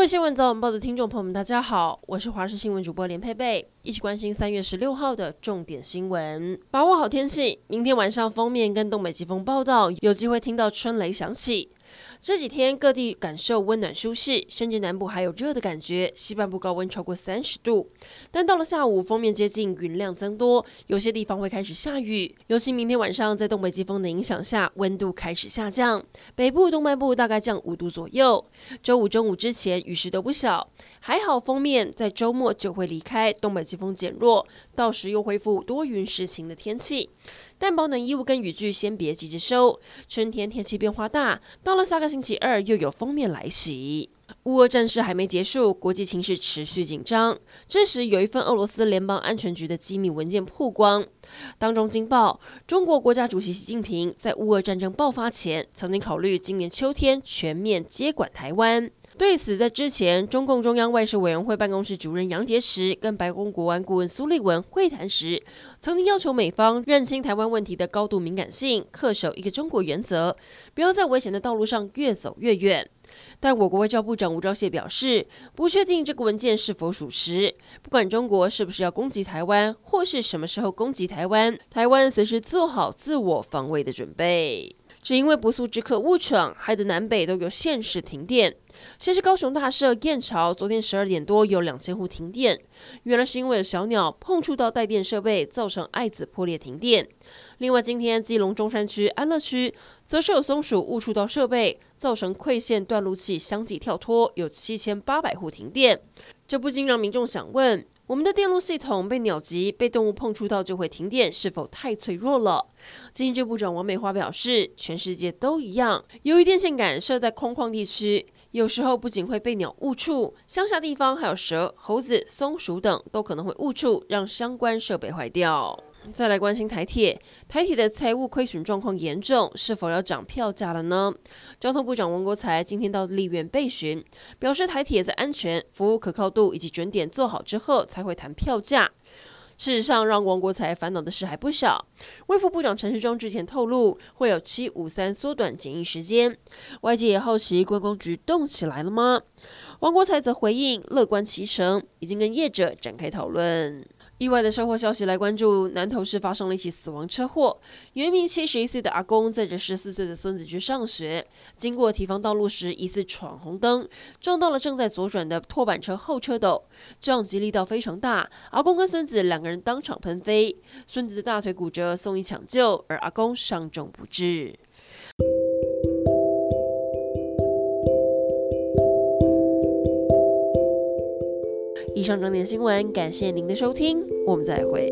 各位新闻早晚报的听众朋友们，大家好，我是华视新闻主播连佩佩，一起关心三月十六号的重点新闻。把握好天气，明天晚上封面跟东北季风报道，有机会听到春雷响起。这几天各地感受温暖舒适，甚至南部还有热的感觉，西半部高温超过三十度。但到了下午，锋面接近，云量增多，有些地方会开始下雨。尤其明天晚上，在东北季风的影响下，温度开始下降，北部、东半部大概降五度左右。周五中午之前雨势都不小，还好封面在周末就会离开，东北季风减弱，到时又恢复多云时晴的天气。但保暖衣物跟雨具先别急着收，春天天气变化大，到了下个星期二又有封面来袭。乌俄战事还没结束，国际情势持续紧张。这时有一份俄罗斯联邦安全局的机密文件曝光，当中惊爆中国国家主席习近平在乌俄战争爆发前，曾经考虑今年秋天全面接管台湾。对此，在之前，中共中央外事委员会办公室主任杨洁篪跟白宫国安顾问苏利文会谈时，曾经要求美方认清台湾问题的高度敏感性，恪守一个中国原则，不要在危险的道路上越走越远。但我国外交部长吴钊燮表示，不确定这个文件是否属实。不管中国是不是要攻击台湾，或是什么时候攻击台湾，台湾随时做好自我防卫的准备。只因为不速之客误闯，害得南北都有限时停电。先是高雄大社燕巢，昨天十二点多有两千户停电，原来是因为小鸟碰触到带电设备，造成爱子破裂停电。另外，今天基隆中山区安乐区则是有松鼠误触到设备，造成馈线断路器相继跳脱，有七千八百户停电。这不禁让民众想问：我们的电路系统被鸟击、被动物碰触到就会停电，是否太脆弱了？经济部长王美花表示，全世界都一样。由于电线杆设在空旷地区，有时候不仅会被鸟误触，乡下地方还有蛇、猴子、松鼠等都可能会误触，让相关设备坏掉。再来关心台铁，台铁的财务亏损状况严重，是否要涨票价了呢？交通部长王国材今天到立院备询，表示台铁在安全、服务可靠度以及准点做好之后，才会谈票价。事实上，让王国材烦恼的事还不少。卫副部长陈时中之前透露，会有七五三缩短检疫时间，外界也好奇观光局动起来了吗？王国材则回应乐观其成，已经跟业者展开讨论。意外的车祸消息来关注，南投市发生了一起死亡车祸，有一名七十一岁的阿公载着十四岁的孙子去上学，经过提防道路时疑似闯红灯，撞到了正在左转的拖板车后车斗，撞击力道非常大，阿公跟孙子两个人当场喷飞，孙子的大腿骨折送医抢救，而阿公伤重不治。以上整点新闻，感谢您的收听，我们再会。